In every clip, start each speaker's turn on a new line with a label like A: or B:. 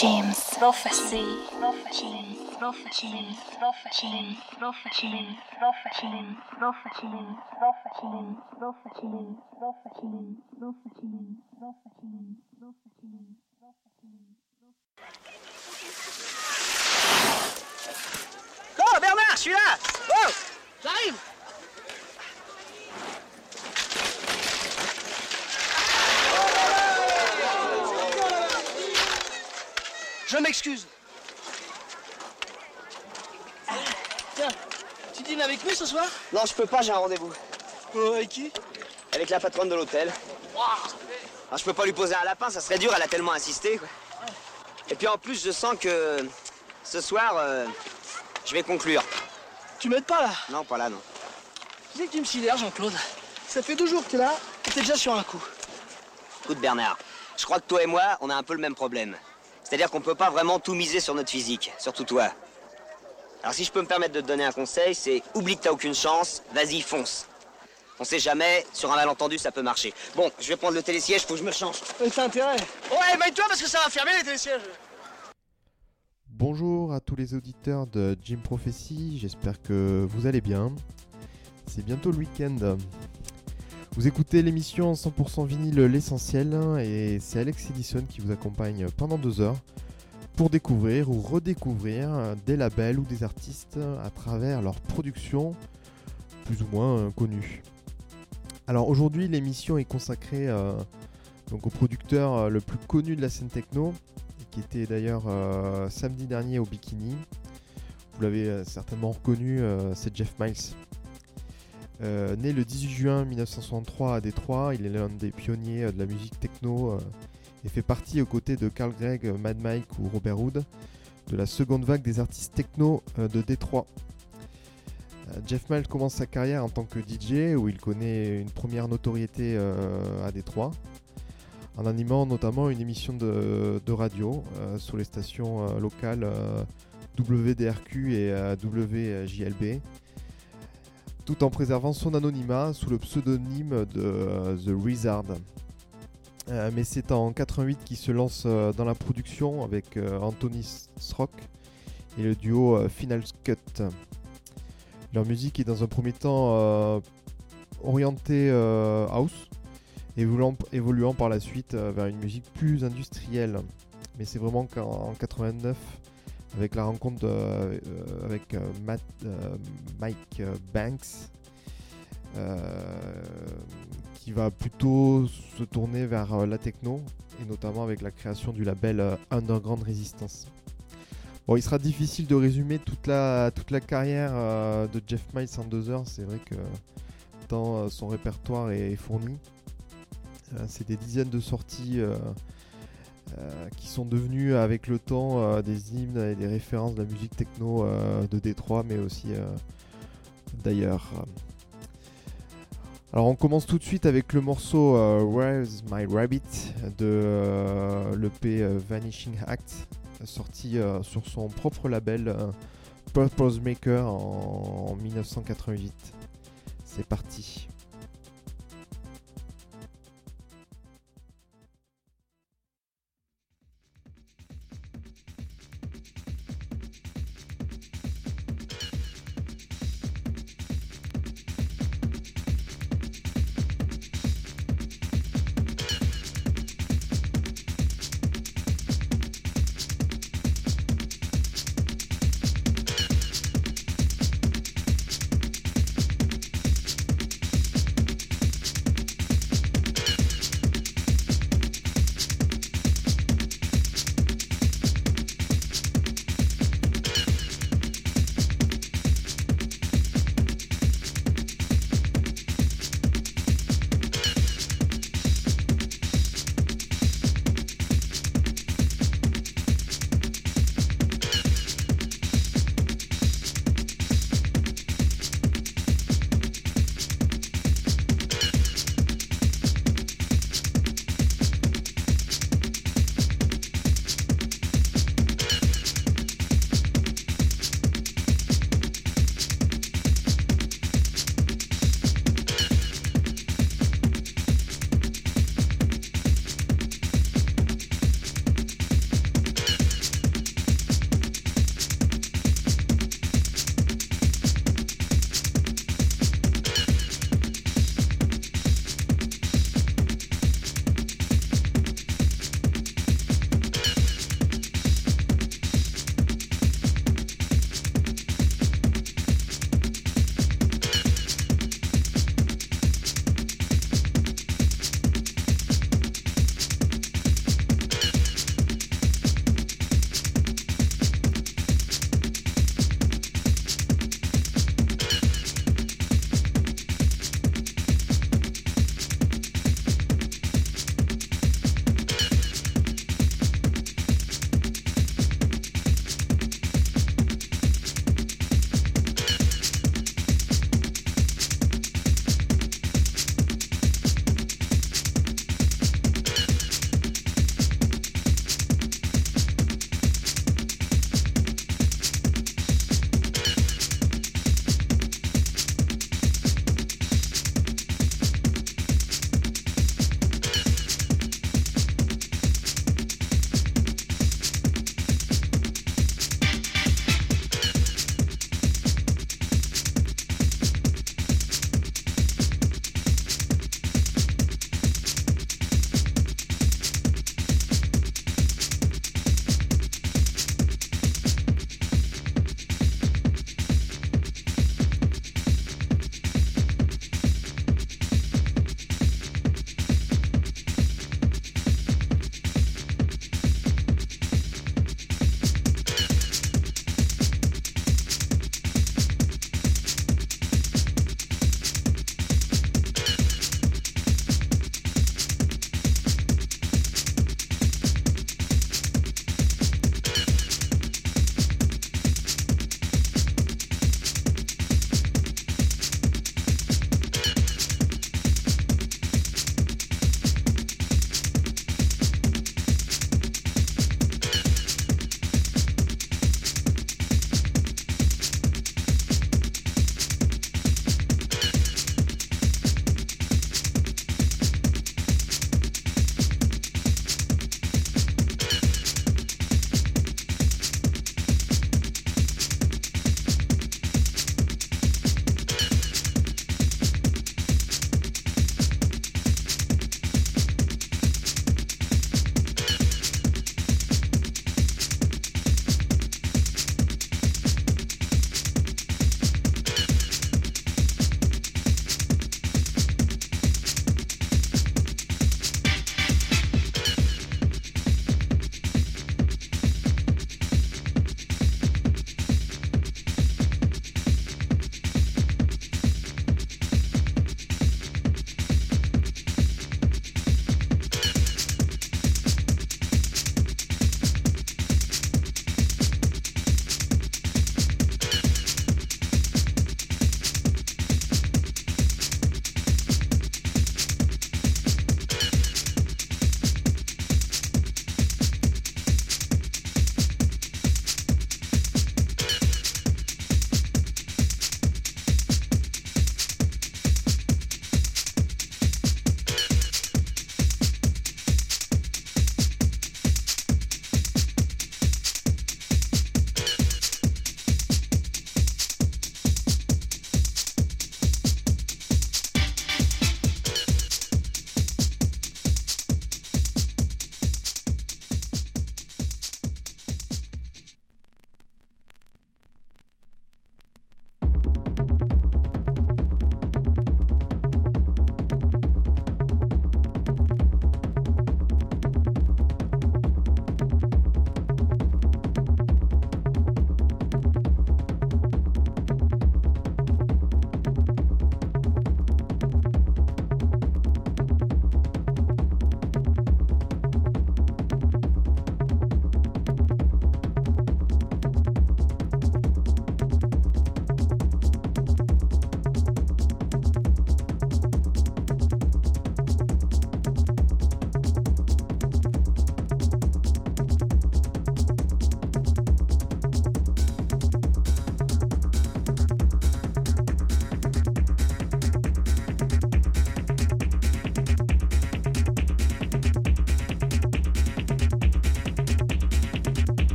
A: James.
B: Prophecy. Prophecy. Prophecy. Prophecy. Prophecy. Prophecy. Prophecy. Prophecy. Prophecy. Prophecy. Prophecy.
C: Oh, Bernard, je suis là Oh J'arrive Je m'excuse. Tiens, tu dînes avec nous ce soir
D: Non, je peux pas, j'ai un rendez-vous.
C: Oh, avec qui
D: Avec la patronne de l'hôtel. Alors, je peux pas lui poser un lapin, ça serait dur, elle a tellement insisté. quoi. Et puis en plus, je sens que ce soir, euh, je vais conclure.
C: Tu m'aides pas là
D: Non, pas là, non.
C: Tu sais que tu me sidères, Jean-Claude. Ça fait deux jours que t'es là et t'es déjà sur un coup.
D: Écoute, Bernard, je crois que toi et moi, on a un peu le même problème. C'est-à-dire qu'on peut pas vraiment tout miser sur notre physique, surtout toi. Alors si je peux me permettre de te donner un conseil, c'est oublie que t'as aucune chance, vas-y, fonce. On sait jamais, sur un malentendu, ça peut marcher. Bon, je vais prendre le télésiège, faut que je me change.
C: Mais t'as intérêt. Ouais, maille-toi parce que ça va fermer les télésièges.
E: Bonjour à tous les auditeurs de Jim Prophecy, j'espère que vous allez bien. C'est bientôt le week-end. Vous écoutez l'émission 100% vinyle L'Essentiel et c'est Alex Edison qui vous accompagne pendant deux heures pour découvrir ou redécouvrir des labels ou des artistes à travers leur production plus ou moins connue. Alors aujourd'hui l'émission est consacrée euh, donc au producteur euh, le plus connu de la scène techno, qui était d'ailleurs euh, samedi dernier au Bikini. Vous l'avez euh, certainement reconnu, euh, c'est Jeff Miles. Euh, né le 18 juin 1963 à Détroit, il est l'un des pionniers euh, de la musique techno euh, et fait partie aux côtés de Carl Gregg, Mad Mike ou Robert Hood de la seconde vague des artistes techno de Détroit. Jeff Miles commence sa carrière en tant que DJ où il connaît une première notoriété à Détroit en animant notamment une émission de, radio sur les stations locales WDRQ et WJLB, tout en préservant son anonymat sous le pseudonyme de euh, The Wizard. Euh, mais c'est en 88 qu'il se lance euh, dans la production avec Anthony Srock et le duo Final Cut. Leur musique est dans un premier temps orientée house, évoluant, par la suite vers une musique plus industrielle. Mais c'est vraiment qu'en en 89, avec la rencontre euh, avec euh, euh, Mike Banks, qui va plutôt se tourner vers la techno, et notamment avec la création du label Underground Resistance. Bon, il sera difficile de résumer toute la, toute la carrière de Jeff Miles en deux heures, c'est vrai que tant son répertoire est fourni. C'est des dizaines de sorties euh, qui sont devenues avec le temps euh, des hymnes et des références de la musique techno euh, de Détroit, mais aussi d'ailleurs. Alors on commence tout de suite avec le morceau Where's My Rabbit de l'EP Vanishing Act, sorti sur son propre label Purpose Maker en 1988. C'est parti.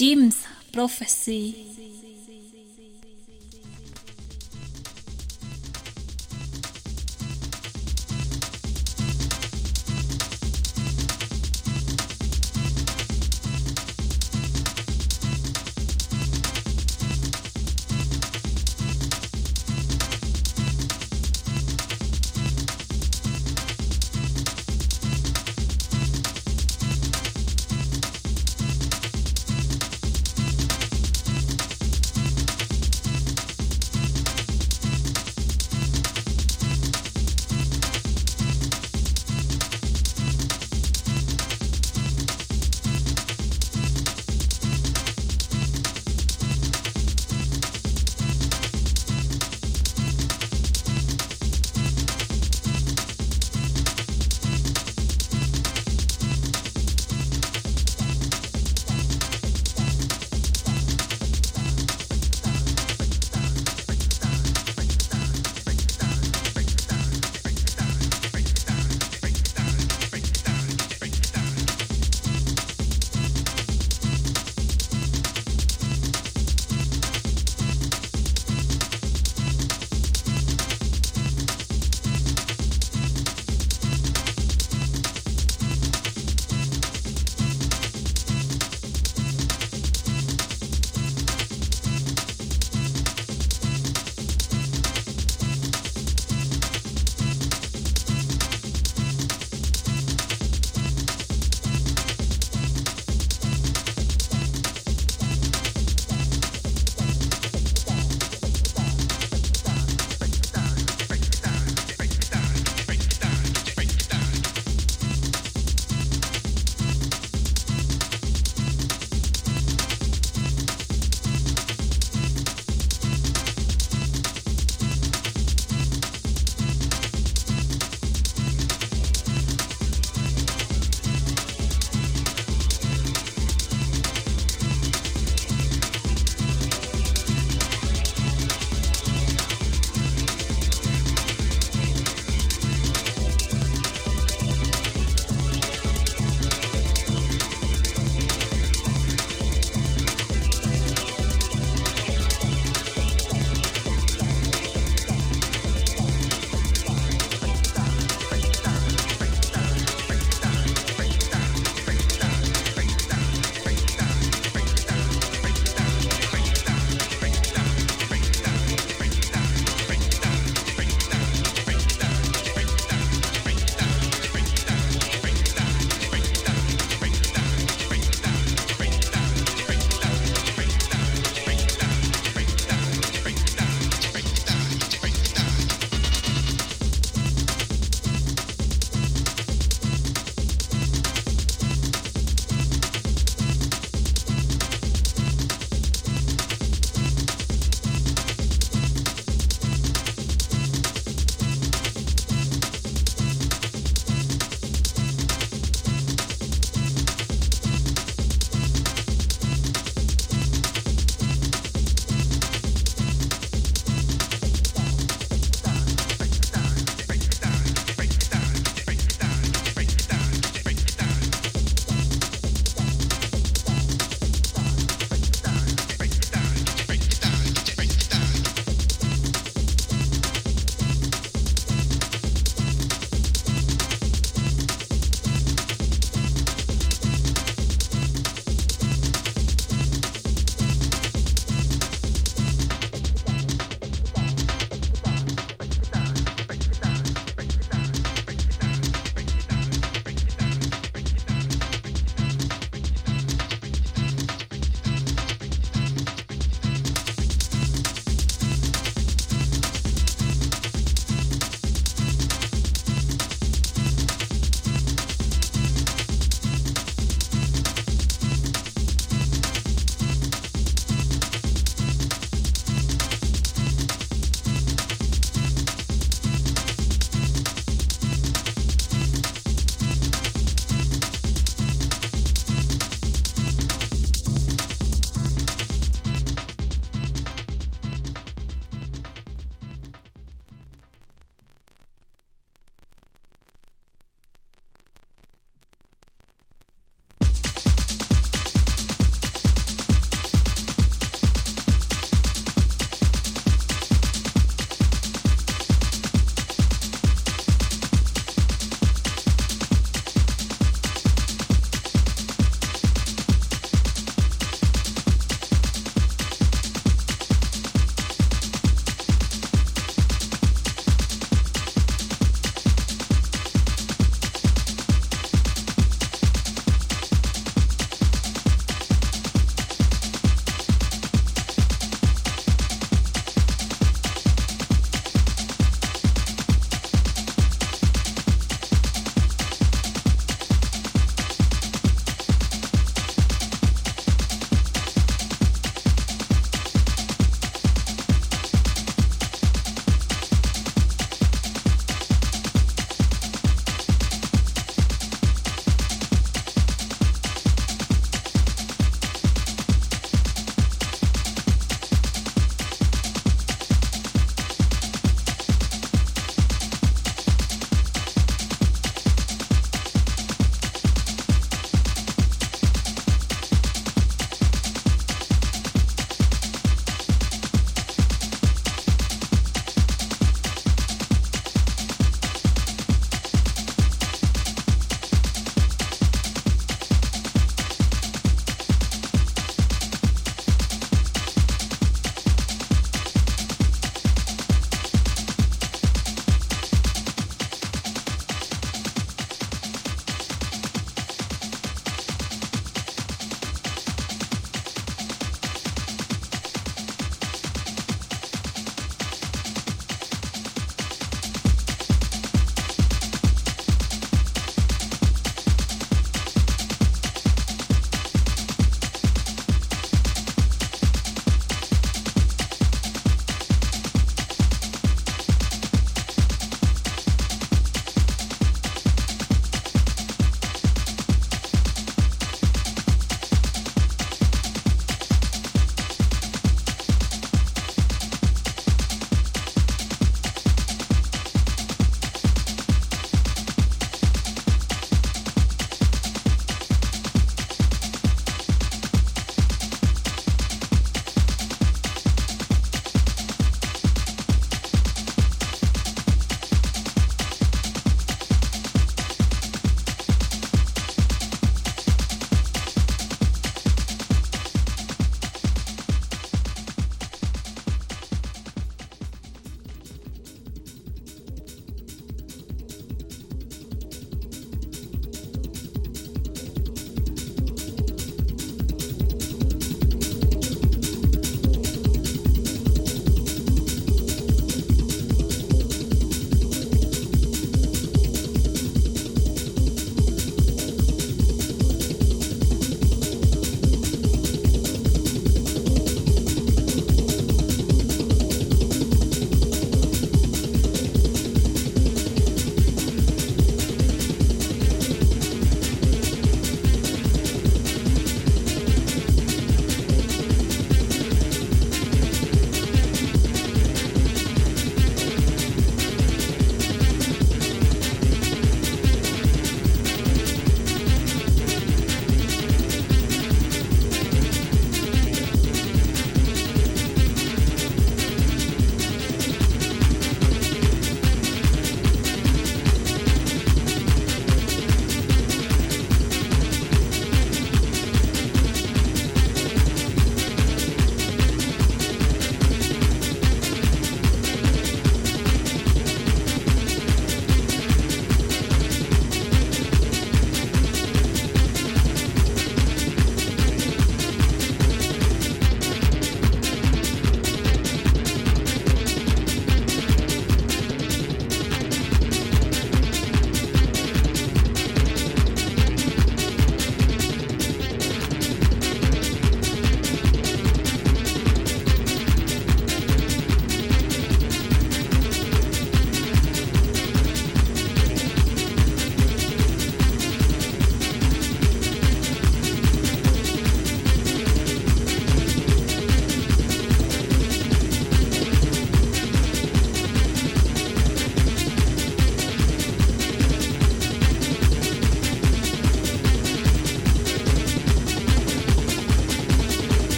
B: Jim's Prophecy.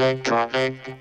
A: Electronic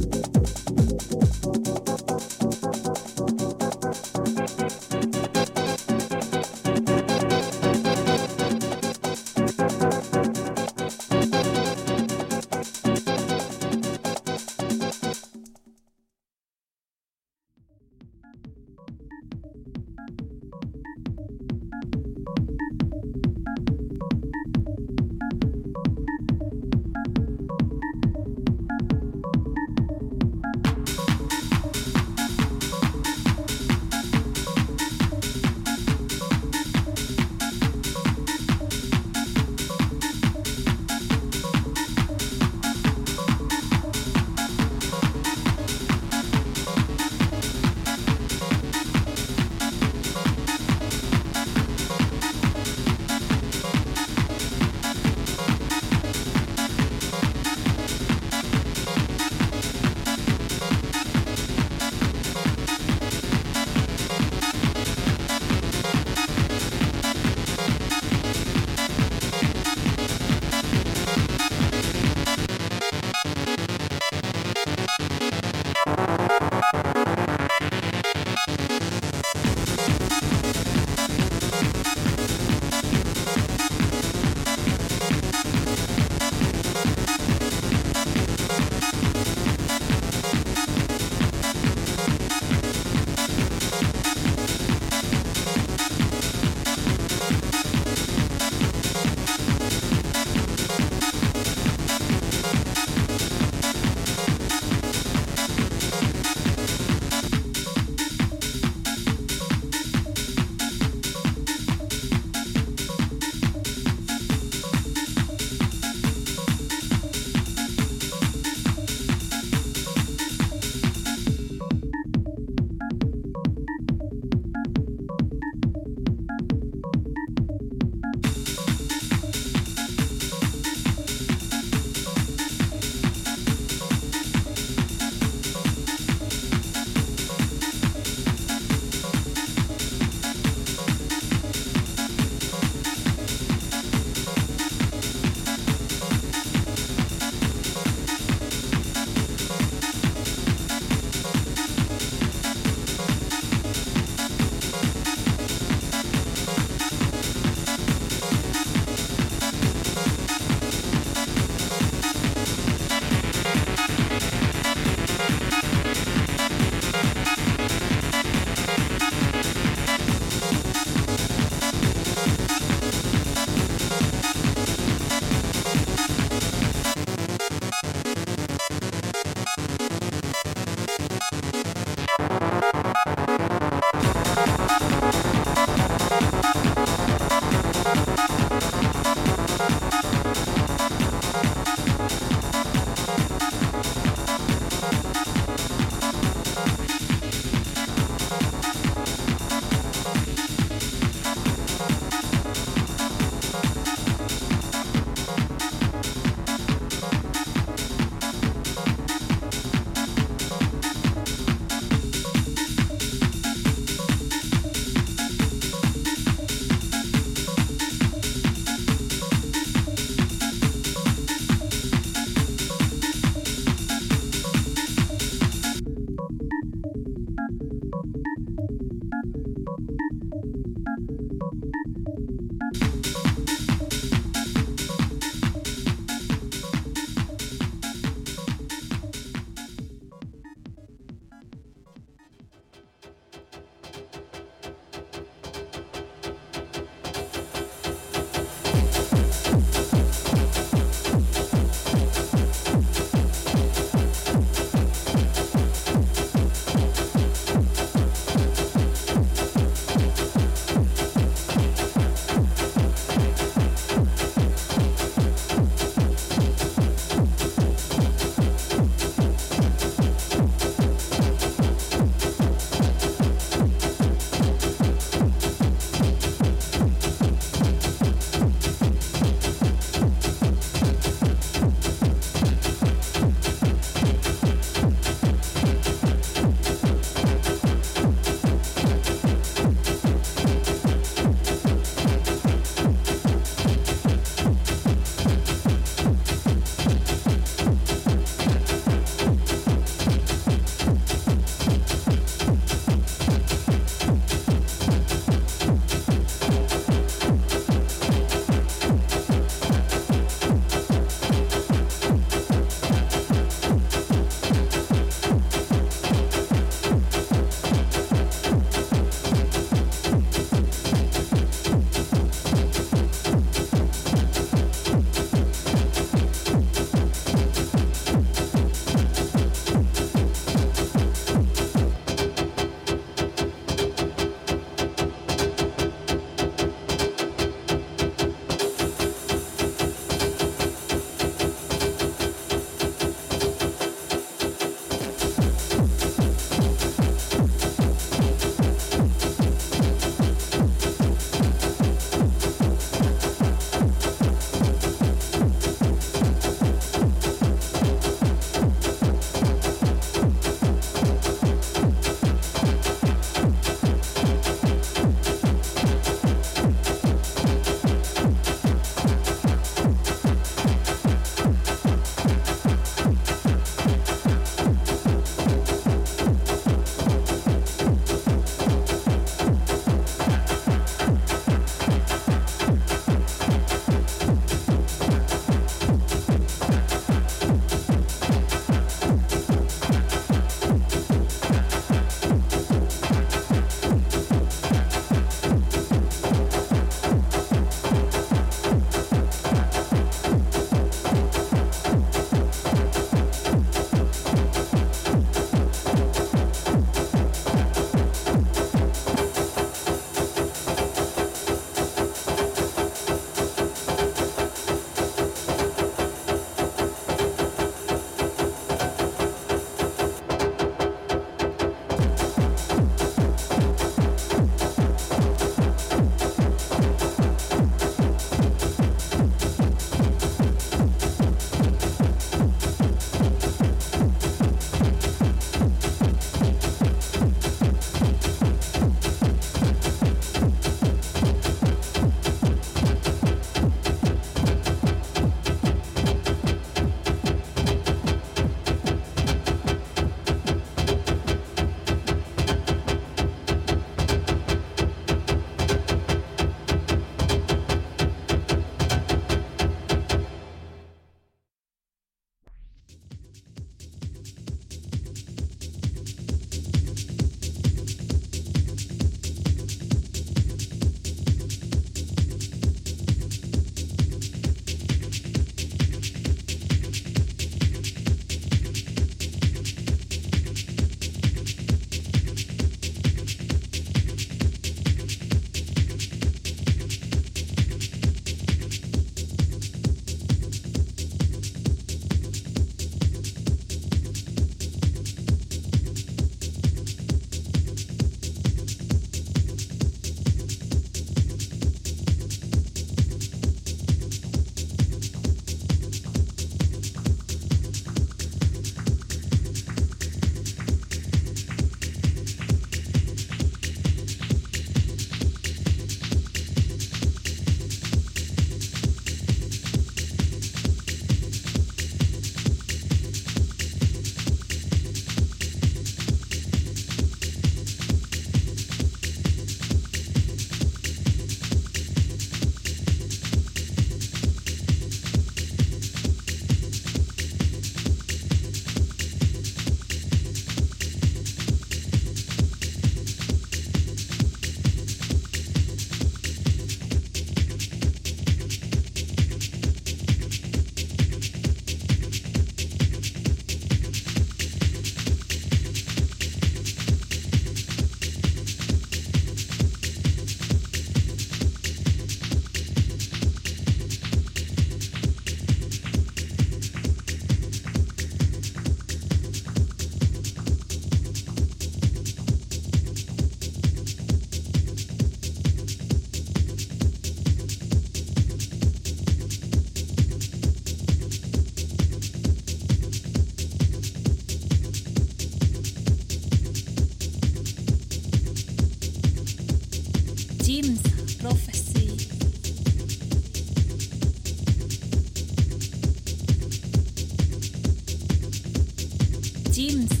B: Jeans.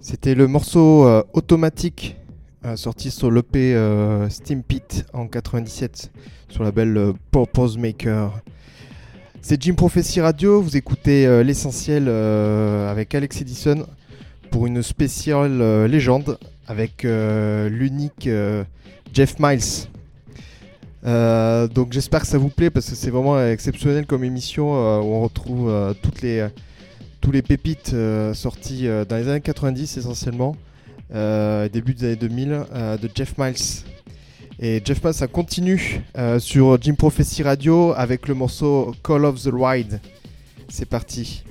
E: C'était le morceau euh, automatique euh, sorti sur l'EP euh, Steam Pit en 97 sur la belle euh, Purpose Maker. C'est Jim Prophecy Radio, vous écoutez l'essentiel avec Alex Edison pour une spéciale légende avec l'unique Jeff Miles. Euh, donc j'espère que ça vous plaît parce que c'est vraiment exceptionnel comme émission euh, où on retrouve euh, toutes les tous les pépites sorties dans les années 90 essentiellement, début des années 2000 euh, de Jeff Miles. Et Jeff Miles ça continue sur Jim Prophecy Radio avec le morceau Call of the Ride. C'est parti.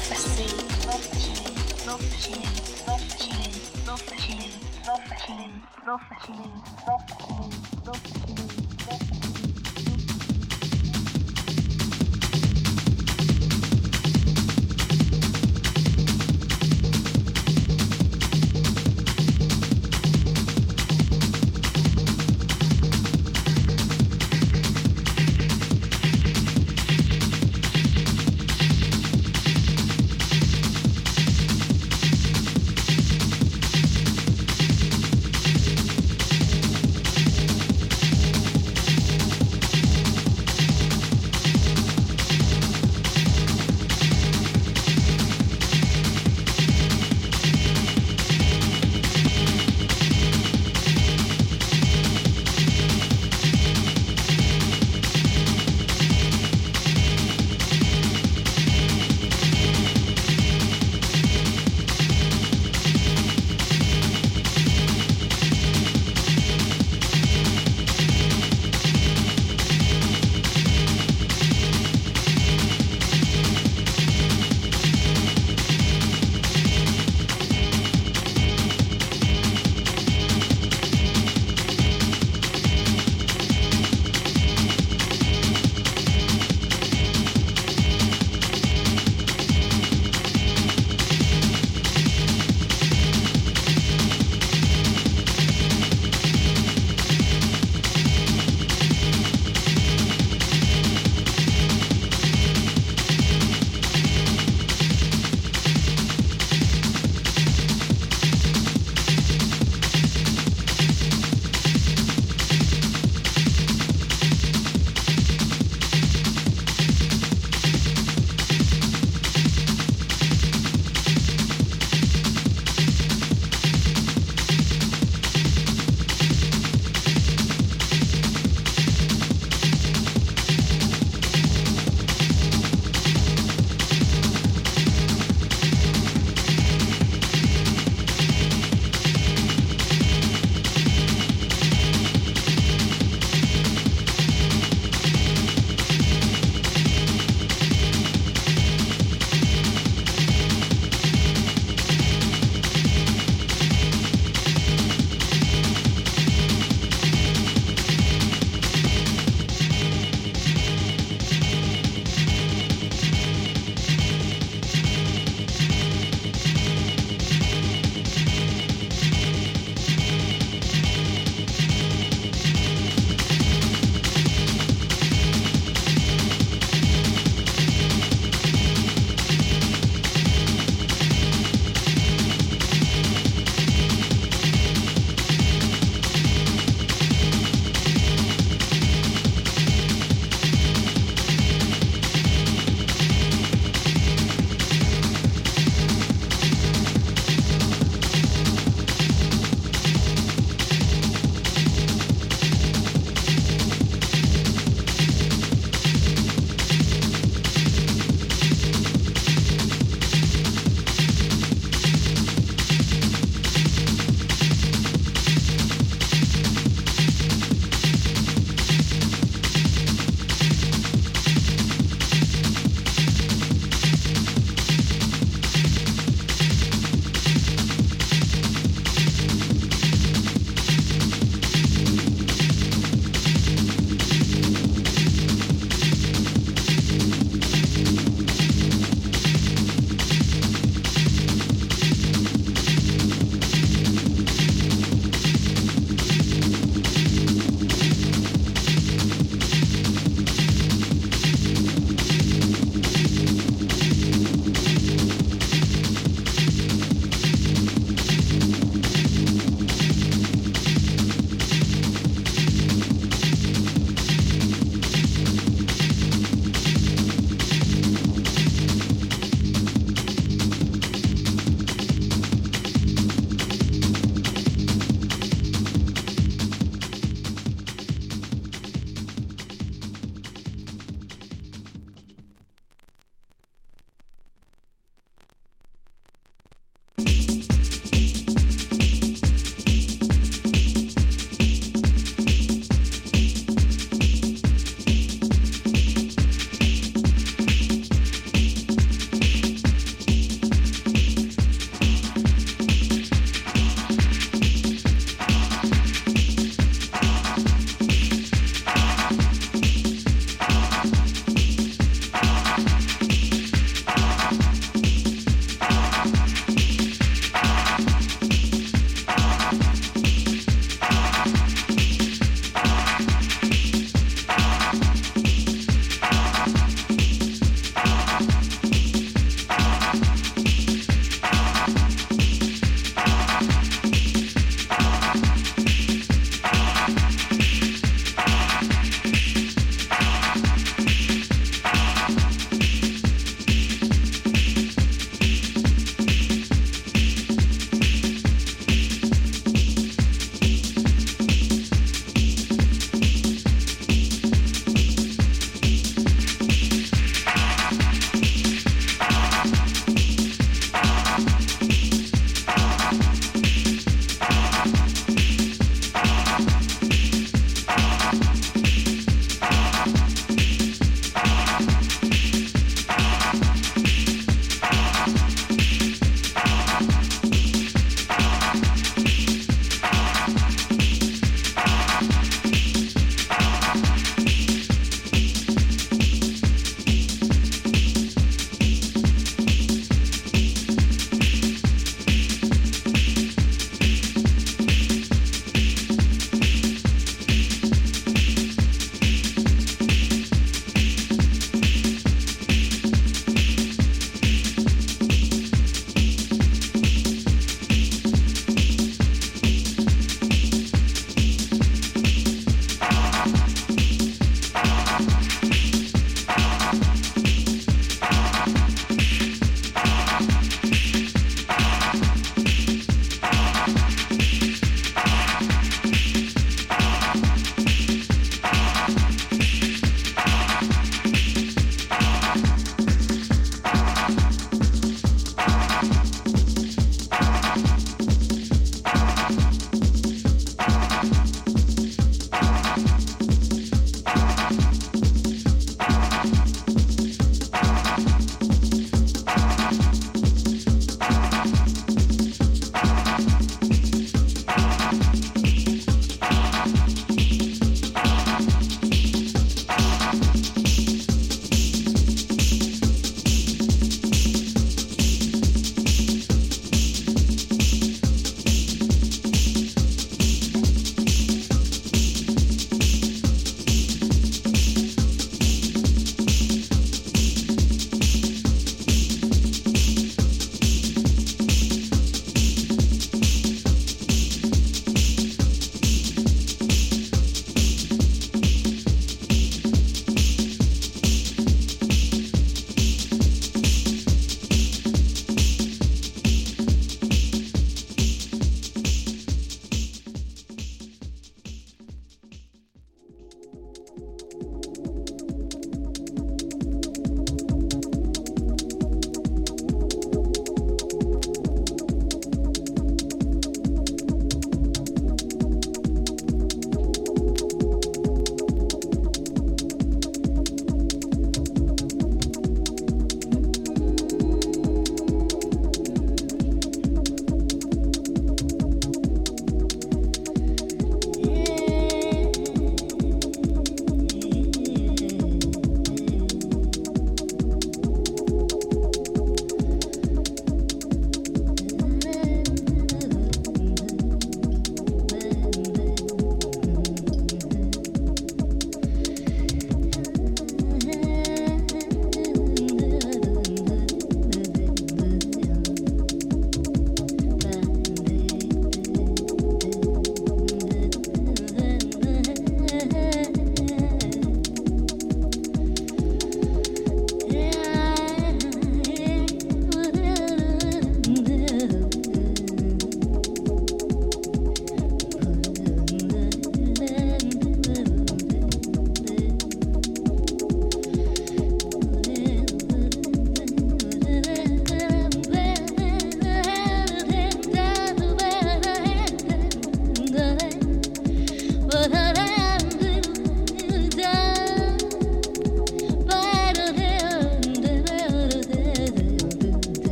B: Love machine, love machine, love machine, love machine, love
E: machine.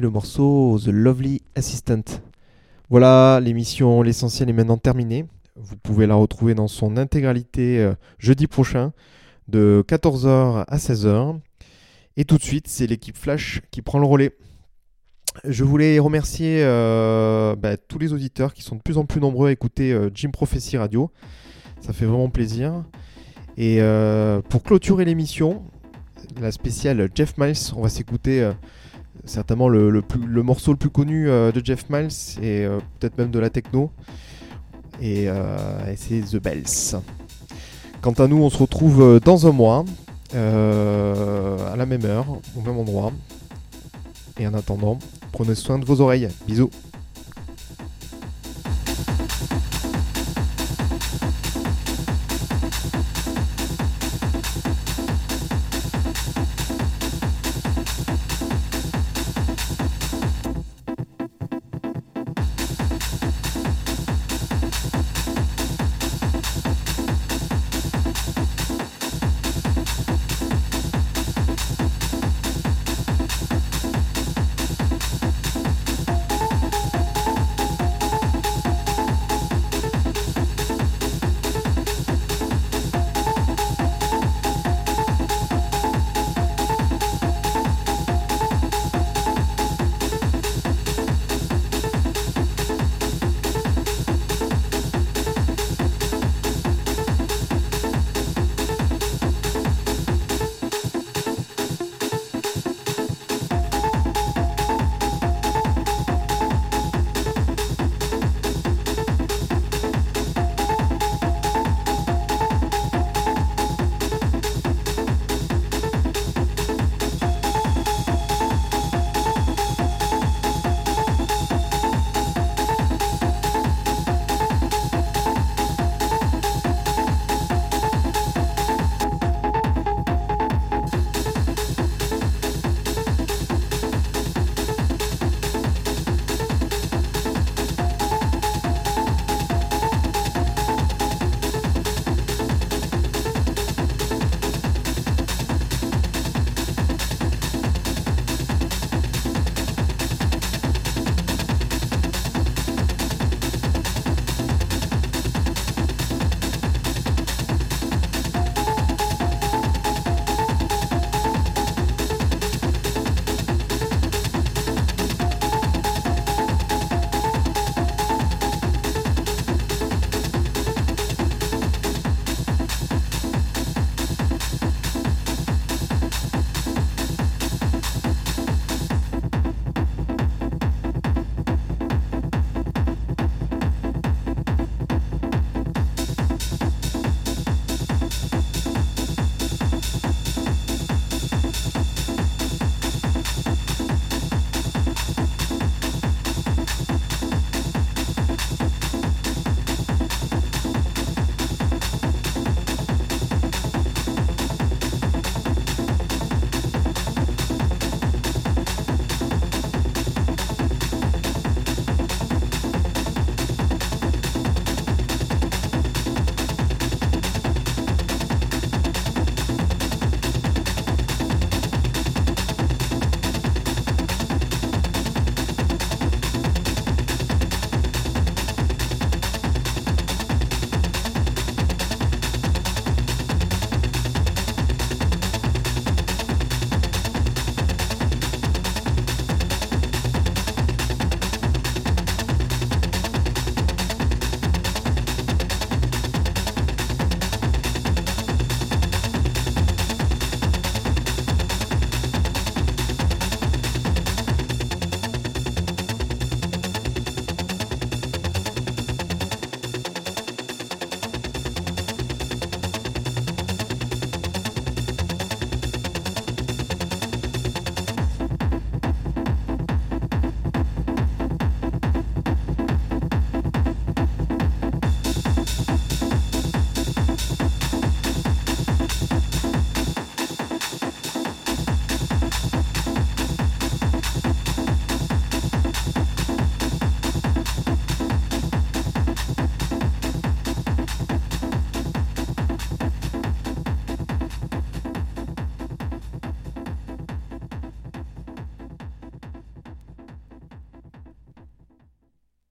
E: Le morceau The Lovely Assistant. Voilà, l'émission L'essentiel est maintenant terminée. Vous pouvez la retrouver dans son intégralité euh, jeudi prochain de 14h à 16h. Et tout de suite, c'est l'équipe Flash qui prend le relais. Je voulais remercier euh, bah, tous les auditeurs qui sont de plus en plus nombreux à écouter euh, Jim Prophecy Radio. Ça fait vraiment plaisir. Et pour clôturer l'émission, la spéciale Jeff Miles, on va s'écouter certainement le, morceau le plus connu euh, de Jeff Miles et euh, peut-être même de la techno. Et, euh, et c'est The Bells. Quant à nous, on se retrouve dans un mois, à la même heure, au même endroit. Et en attendant, prenez soin de vos oreilles. Bisous.